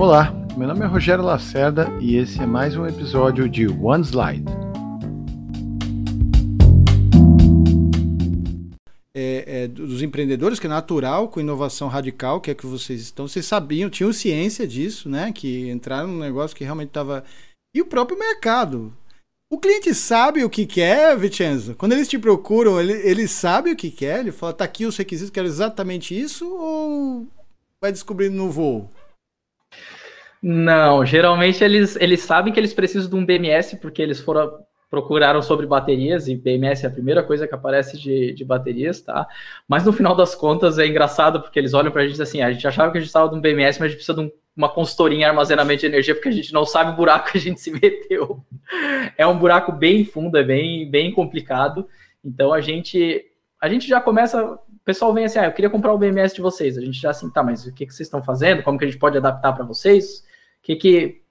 Olá, meu nome é Rogério Lacerda e esse é mais um episódio de One Slide. É, é, dos empreendedores, que é natural, com inovação radical, que é que vocês estão. Vocês sabiam, tinham ciência disso, né? Que entraram num negócio que realmente estava. E o próprio mercado. O cliente sabe o que quer, Vicenzo? Quando eles te procuram, ele, ele sabe o que quer? Ele fala, tá aqui os requisitos, quero exatamente isso? Ou vai descobrindo no voo? Não, geralmente eles, eles sabem que eles precisam de um BMS porque eles foram procuraram sobre baterias e BMS é a primeira coisa que aparece de, de baterias, tá? Mas no final das contas é engraçado porque eles olham para a gente assim, a gente achava que a gente estava de um BMS, mas a gente precisa de um, uma consultoria em armazenamento de energia porque a gente não sabe o buraco que a gente se meteu. É um buraco bem fundo, é bem, bem complicado. Então a gente a gente já começa, o pessoal vem assim, ah, eu queria comprar o BMS de vocês. A gente já assim, tá, mas o que, que vocês estão fazendo? Como que a gente pode adaptar para vocês? Que, que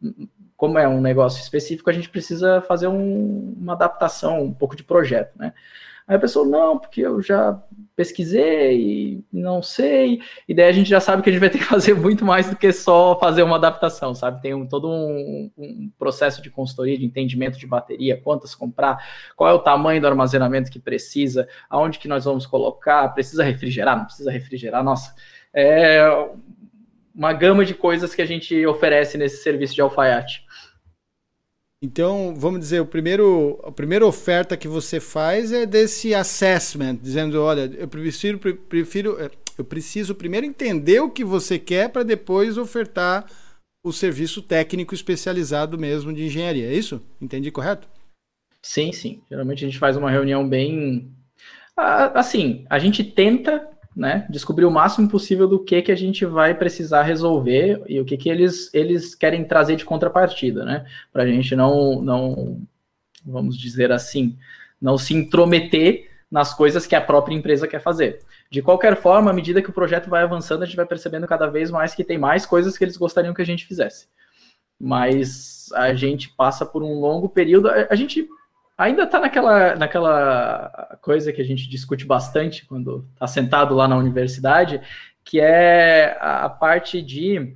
como é um negócio específico, a gente precisa fazer um, uma adaptação, um pouco de projeto, né? Aí a pessoa, não, porque eu já pesquisei não sei, e daí a gente já sabe que a gente vai ter que fazer muito mais do que só fazer uma adaptação, sabe? Tem um, todo um, um, processo de consultoria, de entendimento de bateria, quantas comprar, qual é o tamanho do armazenamento que precisa, aonde que nós vamos colocar, precisa refrigerar, não precisa refrigerar, nossa, é uma gama de coisas que a gente oferece nesse serviço de alfaiate. Então, vamos dizer, o primeiro, a primeira oferta que você faz é desse assessment, dizendo, olha, eu prefiro, prefiro é, eu preciso primeiro entender o que você quer para depois ofertar o serviço técnico especializado mesmo de engenharia. É isso? Entendi correto? Sim, sim. Geralmente a gente faz uma reunião bem assim, a gente tenta né, descobrir o máximo possível do que, que a gente vai precisar resolver e o que, que eles, eles querem trazer de contrapartida, né, para a gente não, não, vamos dizer assim, não se intrometer nas coisas que a própria empresa quer fazer. De qualquer forma, à medida que o projeto vai avançando, a gente vai percebendo cada vez mais que tem mais coisas que eles gostariam que a gente fizesse. Mas a gente passa por um longo período, a gente ainda está naquela, naquela coisa que a gente discute bastante quando está sentado lá na universidade, que é a parte de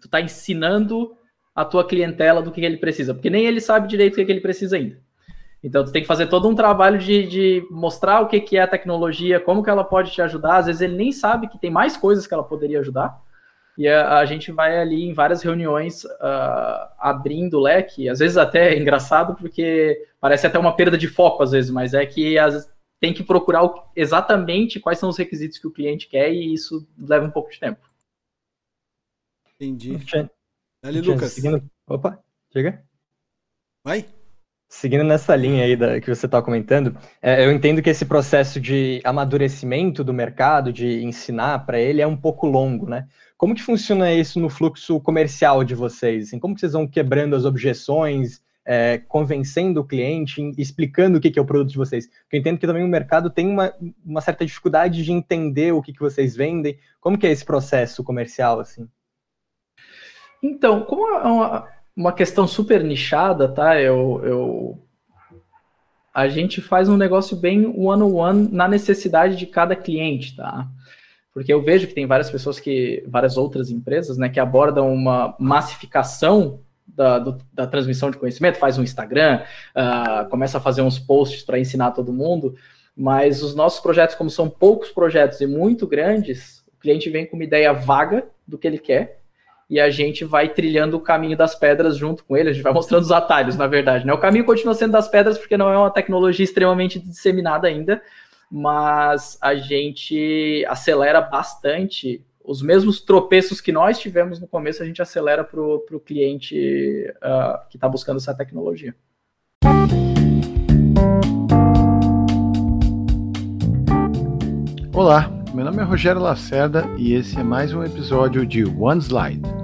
tu tá ensinando a tua clientela do que ele precisa, porque nem ele sabe direito o que, que ele precisa ainda. Então, tu tem que fazer todo um trabalho de, de mostrar o que, que é a tecnologia, como que ela pode te ajudar. Às vezes ele nem sabe que tem mais coisas que ela poderia ajudar. E a, a, gente vai ali em várias reuniões uh, abrindo o leque, às vezes até é engraçado, porque parece até uma perda de foco, às vezes, mas é que as, tem que procurar o, exatamente quais são os requisitos que o cliente quer e isso leva um pouco de tempo. Entendi. Ali, Lucas. Seguindo... Opa, chega. Vai. Seguindo nessa linha aí da, que você está comentando, é, eu entendo que esse processo de amadurecimento do mercado, de ensinar para ele, é um pouco longo, né? Como que funciona isso no fluxo comercial de vocês? Assim, como que vocês vão quebrando as objeções, é, convencendo o cliente, explicando o que, que é o produto de vocês? Porque eu entendo que também o mercado tem uma, uma certa dificuldade de entender o que, que vocês vendem. Como que é esse processo comercial, assim? Então, como é uma, uma questão super nichada, tá? Eu, eu, a gente faz um negócio bem one-on-one -on -one na necessidade de cada cliente, tá? Porque eu vejo que tem várias pessoas que, várias outras empresas, né, que abordam uma massificação da, do, da transmissão de conhecimento, faz um Instagram, uh, começa a fazer uns posts para ensinar todo mundo, mas os nossos projetos, como são poucos projetos e muito grandes, o cliente vem com uma ideia vaga do que ele quer, e a gente vai trilhando o caminho das pedras junto com ele, a gente vai mostrando os atalhos, na verdade. Né? O caminho continua sendo das pedras, porque não é uma tecnologia extremamente disseminada ainda, mas a gente acelera bastante os mesmos tropeços que nós tivemos no começo, a gente acelera para o cliente uh, que está buscando essa tecnologia. Olá, meu nome é Rogério Lacerda e esse é mais um episódio de One Slide.